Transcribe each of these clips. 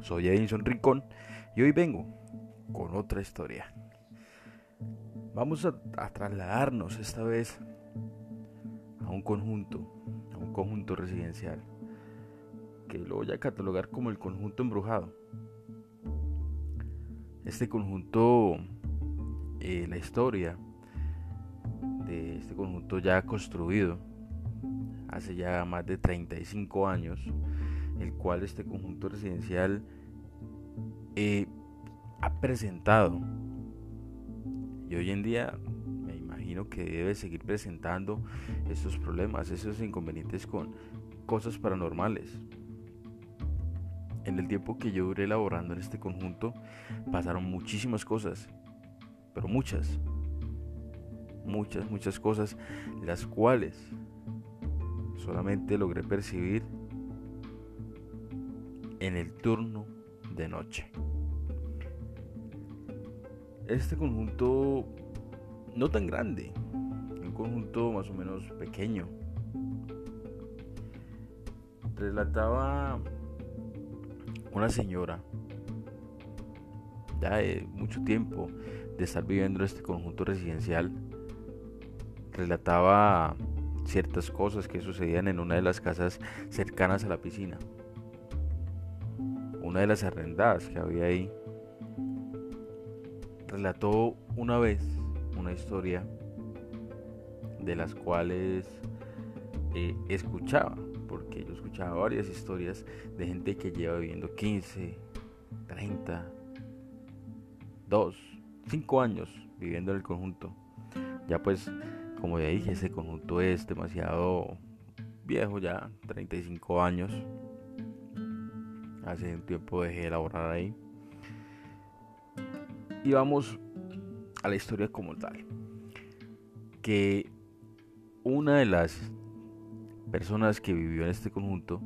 Soy Edinson Rincón y hoy vengo con otra historia. Vamos a, trasladarnos esta vez a un conjunto, a un conjunto residencial, que lo voy a catalogar como el conjunto embrujado. Este conjunto, eh, la historia de este conjunto ya construido hace ya más de 35 años, el cual este conjunto residencial eh, ha presentado. Y hoy en día me imagino que debe seguir presentando estos problemas, esos inconvenientes con cosas paranormales. En el tiempo que yo duré elaborando en este conjunto pasaron muchísimas cosas, pero muchas, muchas, muchas cosas, las cuales solamente logré percibir en el turno de noche. Este conjunto no tan grande, un conjunto más o menos pequeño, relataba una señora ya de mucho tiempo de estar viviendo en este conjunto residencial, relataba ciertas cosas que sucedían en una de las casas cercanas a la piscina. Una de las arrendadas que había ahí relató una vez una historia de las cuales eh, escuchaba, porque yo escuchaba varias historias de gente que lleva viviendo 15, 30, 2, 5 años viviendo en el conjunto. Ya pues como ya dije, ese conjunto es demasiado viejo ya, 35 años. Hace un tiempo dejé de elaborar ahí. Y vamos a la historia como tal. Que una de las personas que vivió en este conjunto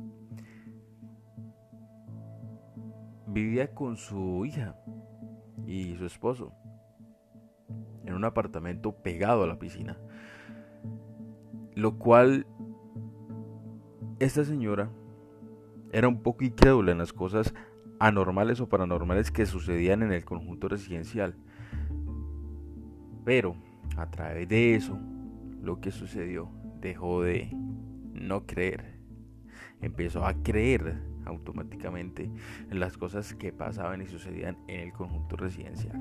vivía con su hija y su esposo en un apartamento pegado a la piscina. Lo cual esta señora era un poco incrédula en las cosas anormales o paranormales que sucedían en el conjunto residencial. Pero a través de eso, lo que sucedió dejó de no creer. Empezó a creer automáticamente en las cosas que pasaban y sucedían en el conjunto residencial.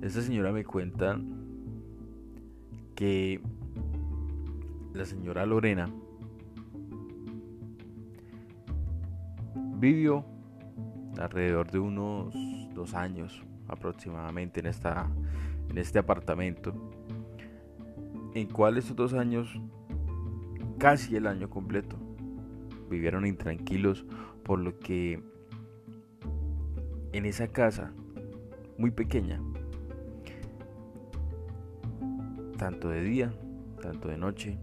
Esta señora me cuenta que la señora Lorena vivió alrededor de unos dos años aproximadamente en, esta, en este apartamento, en cual estos dos años, casi el año completo, vivieron intranquilos, por lo que en esa casa muy pequeña, tanto de día, tanto de noche,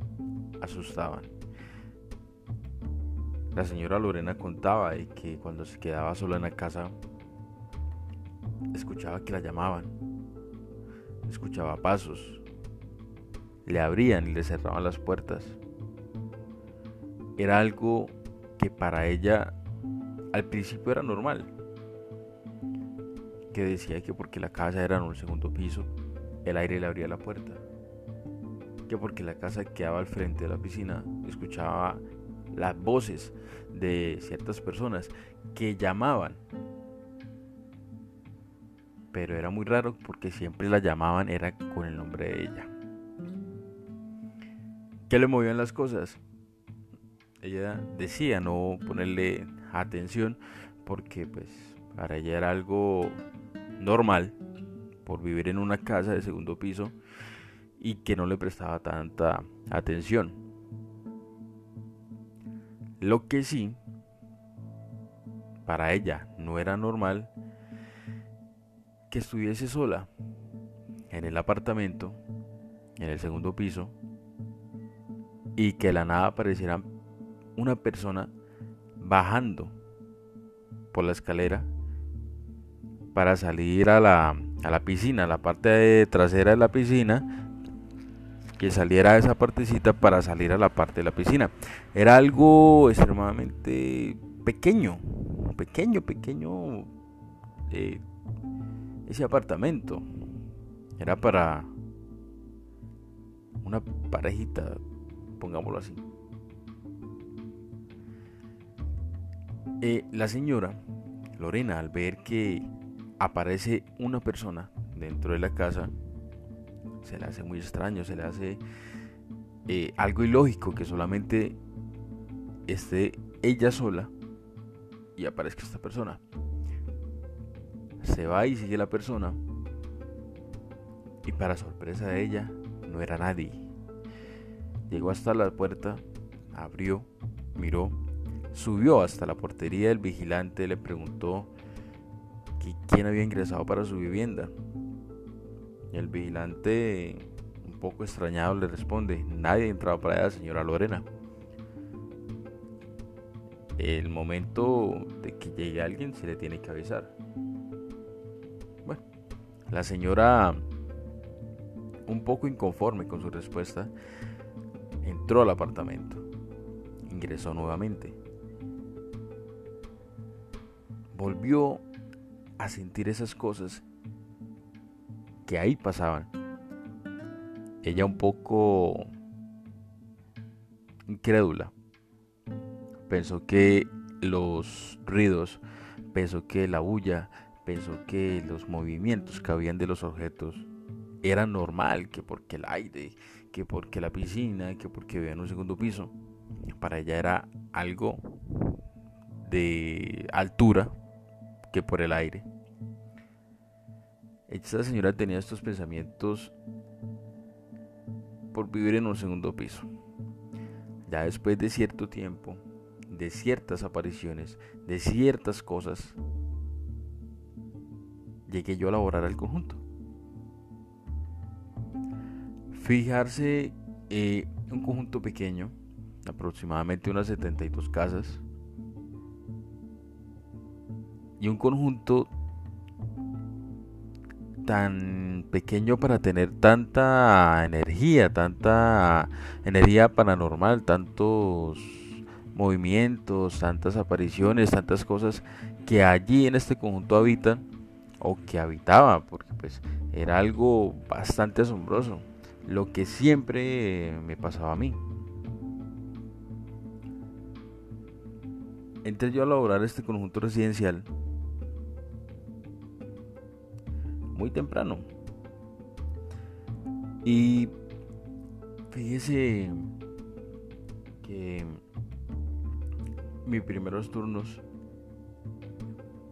asustaban. La señora Lorena contaba de que cuando se quedaba sola en la casa, escuchaba que la llamaban, escuchaba pasos, le abrían y le cerraban las puertas. Era algo que para ella al principio era normal, que decía que porque la casa era en un segundo piso, el aire le abría la puerta que porque la casa quedaba al frente de la piscina, escuchaba las voces de ciertas personas que llamaban. Pero era muy raro porque siempre la llamaban era con el nombre de ella. ¿Qué le movían las cosas? Ella decía no ponerle atención porque pues para ella era algo normal por vivir en una casa de segundo piso y que no le prestaba tanta atención. Lo que sí, para ella no era normal que estuviese sola en el apartamento, en el segundo piso, y que la nada apareciera una persona bajando por la escalera para salir a la, a la piscina, la parte trasera de la piscina, que saliera esa partecita para salir a la parte de la piscina. Era algo extremadamente pequeño, pequeño, pequeño, eh, ese apartamento. Era para una parejita, pongámoslo así. Eh, la señora Lorena, al ver que aparece una persona dentro de la casa, se le hace muy extraño, se le hace eh, algo ilógico que solamente esté ella sola y aparezca esta persona. Se va y sigue la persona y para sorpresa de ella no era nadie. Llegó hasta la puerta, abrió, miró, subió hasta la portería del vigilante, le preguntó quién había ingresado para su vivienda. El vigilante, un poco extrañado, le responde, nadie ha entrado para allá, señora Lorena. El momento de que llegue alguien se le tiene que avisar. Bueno, la señora, un poco inconforme con su respuesta, entró al apartamento. Ingresó nuevamente. Volvió a sentir esas cosas que ahí pasaban. Ella un poco incrédula. Pensó que los ruidos, pensó que la bulla, pensó que los movimientos que habían de los objetos eran normal, que porque el aire, que porque la piscina, que porque vivía en un segundo piso. Para ella era algo de altura que por el aire. Esta señora tenía estos pensamientos por vivir en un segundo piso. Ya después de cierto tiempo, de ciertas apariciones, de ciertas cosas, llegué yo a elaborar el conjunto. Fijarse eh, un conjunto pequeño, aproximadamente unas 72 casas, y un conjunto tan pequeño para tener tanta energía, tanta energía paranormal, tantos movimientos, tantas apariciones, tantas cosas que allí en este conjunto habitan o que habitaba, porque pues era algo bastante asombroso, lo que siempre me pasaba a mí. Entré yo a elaborar este conjunto residencial muy temprano. Y fíjese que mis primeros turnos,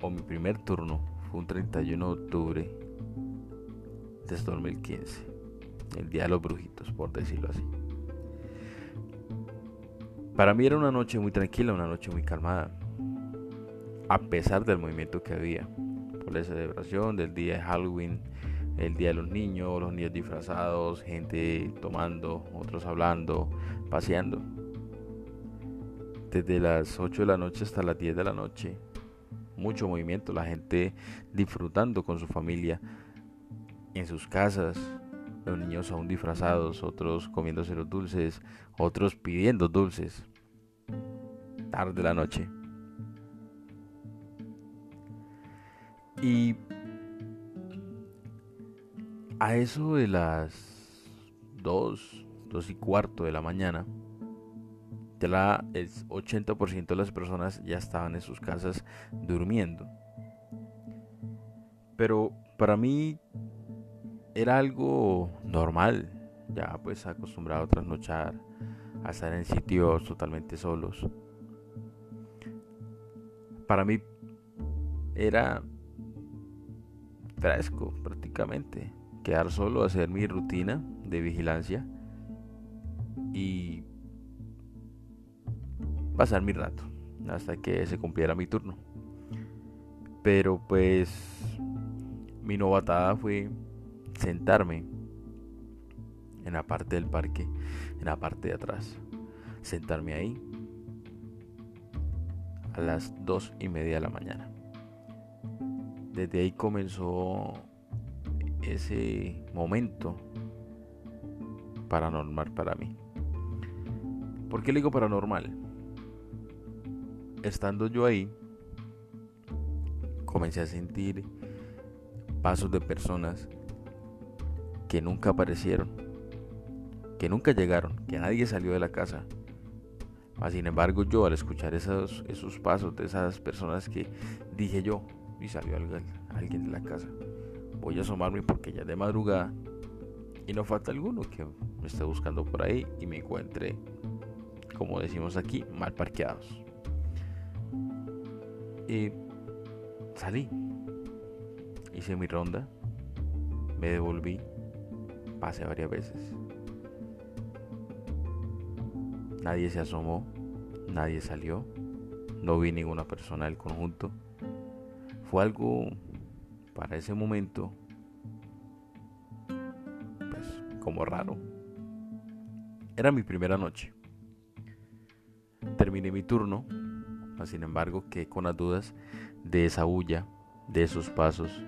o mi primer turno, fue un 31 de octubre de 2015, el Día de los Brujitos, por decirlo así. Para mí era una noche muy tranquila, una noche muy calmada, a pesar del movimiento que había la celebración del día de Halloween, el día de los niños, los niños disfrazados, gente tomando, otros hablando, paseando. Desde las 8 de la noche hasta las 10 de la noche, mucho movimiento, la gente disfrutando con su familia en sus casas, los niños aún disfrazados, otros comiéndose los dulces, otros pidiendo dulces. Tarde de la noche. Y a eso de las 2, 2 y cuarto de la mañana, ya el 80% de las personas ya estaban en sus casas durmiendo. Pero para mí era algo normal, ya pues acostumbrado a trasnochar, a estar en sitios totalmente solos. Para mí era fresco prácticamente. Quedar solo, hacer mi rutina de vigilancia y pasar mi rato hasta que se cumpliera mi turno. Pero pues mi novatada fue sentarme en la parte del parque, en la parte de atrás. Sentarme ahí a las dos y media de la mañana desde ahí comenzó ese momento paranormal para mí. ¿Por qué le digo paranormal? Estando yo ahí, comencé a sentir pasos de personas que nunca aparecieron, que nunca llegaron, que nadie salió de la casa. sin embargo, yo al escuchar esos, esos pasos de esas personas que dije yo, y salió alguien, alguien de la casa, voy a asomarme porque ya de madrugada y no falta alguno que me esté buscando por ahí y me encuentre, como decimos aquí, mal parqueados. Y salí, hice mi ronda, me devolví, pasé varias veces. Nadie se asomó, nadie salió, no vi ninguna persona del conjunto. Fue algo para ese momento, pues como raro. Era mi primera noche. Terminé mi turno, sin embargo quedé con las dudas de esa bulla, de esos pasos,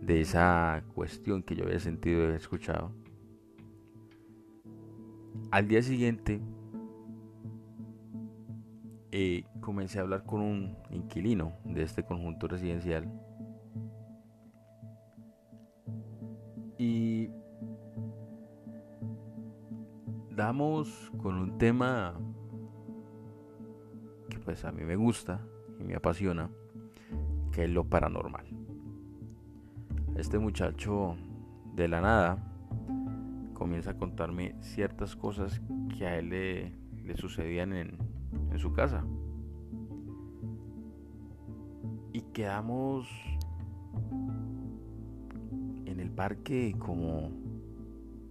de esa cuestión que yo había sentido y escuchado. Al día siguiente eh, comencé a hablar con un inquilino de este conjunto residencial y damos con un tema que pues a mí me gusta y me apasiona, que es lo paranormal. Este muchacho de la nada comienza a contarme ciertas cosas que a él le, sucedían en, en su casa. Y quedamos en el parque como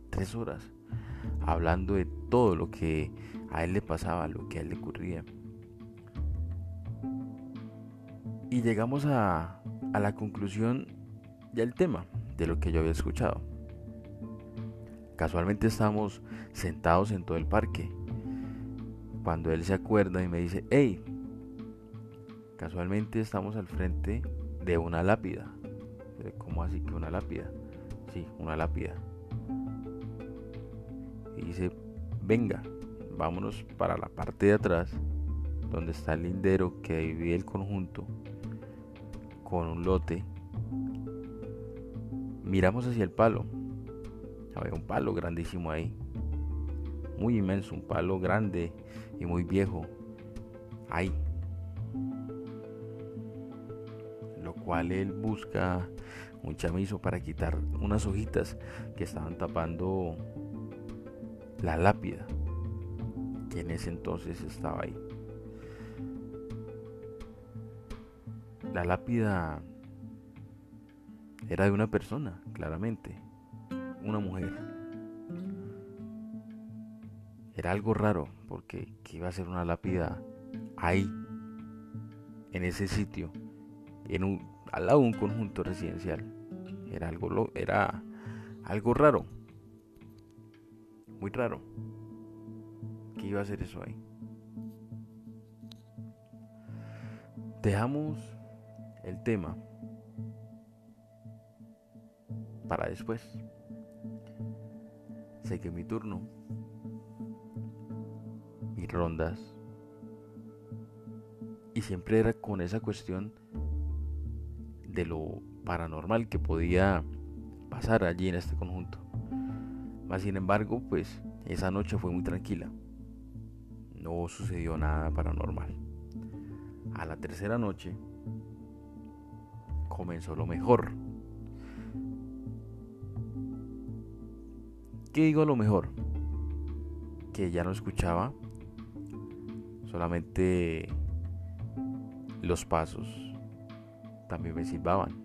tres horas hablando de todo lo que a él le pasaba, lo que a él le ocurría. Y llegamos a, a la conclusión del tema, de lo que yo había escuchado. Casualmente estamos sentados en todo el parque. Cuando él se acuerda y me dice, hey, casualmente estamos al frente de una lápida. ¿Cómo así que una lápida? Sí, una lápida. Y dice, venga, vámonos para la parte de atrás, donde está el lindero que divide el conjunto, con un lote. Miramos hacia el palo. Había un palo grandísimo ahí. Muy inmenso, un palo grande y muy viejo. Ahí. Lo cual él busca un chamizo para quitar unas hojitas que estaban tapando la lápida que en ese entonces estaba ahí. La lápida era de una persona, claramente, una mujer. Era algo raro porque que iba a ser una lápida ahí, en ese sitio, en un, al lado de un conjunto residencial. Era algo, era algo raro muy raro. que iba a hacer eso ahí? Dejamos el tema para después. Sé que mi turno, rondas, y siempre era con esa cuestión de lo paranormal que podía pasar allí en este conjunto sin embargo, pues esa noche fue muy tranquila. No sucedió nada paranormal. A la tercera noche comenzó lo mejor. ¿Qué digo lo mejor? Que ya no escuchaba solamente los pasos. También me silbaban.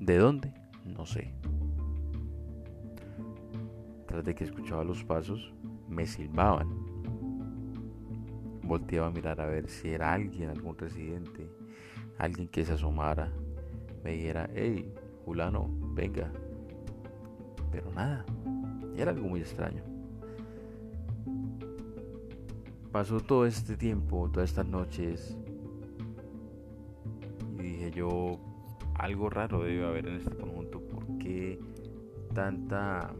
¿De dónde? No sé. Tras de que escuchaba los pasos, me silbaban. Volteaba a mirar a ver si era alguien, algún residente, alguien que se asomara, me dijera, hey, fulano, venga. Pero nada, era algo muy extraño. Pasó todo este tiempo, todas estas noches, y dije yo, algo raro debe haber en este conjunto, ¿por qué tanta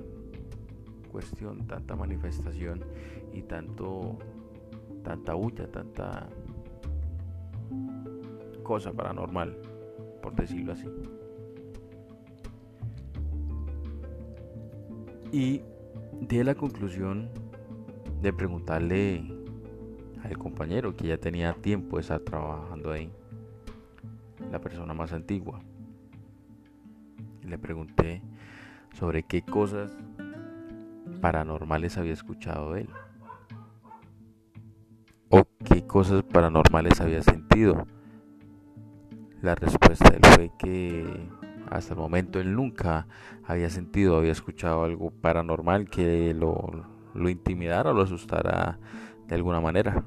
cuestión, tanta manifestación y tanto tanta huya, tanta cosa paranormal. por decirlo así. Y di la conclusión de preguntarle al compañero que ya tenía tiempo de estar trabajando ahí, la persona más antigua. Le pregunté sobre qué cosas paranormales había escuchado él o qué cosas paranormales había sentido. La respuesta de él fue que hasta el momento él nunca había sentido, había escuchado algo paranormal que lo, lo intimidara o lo asustara de alguna manera.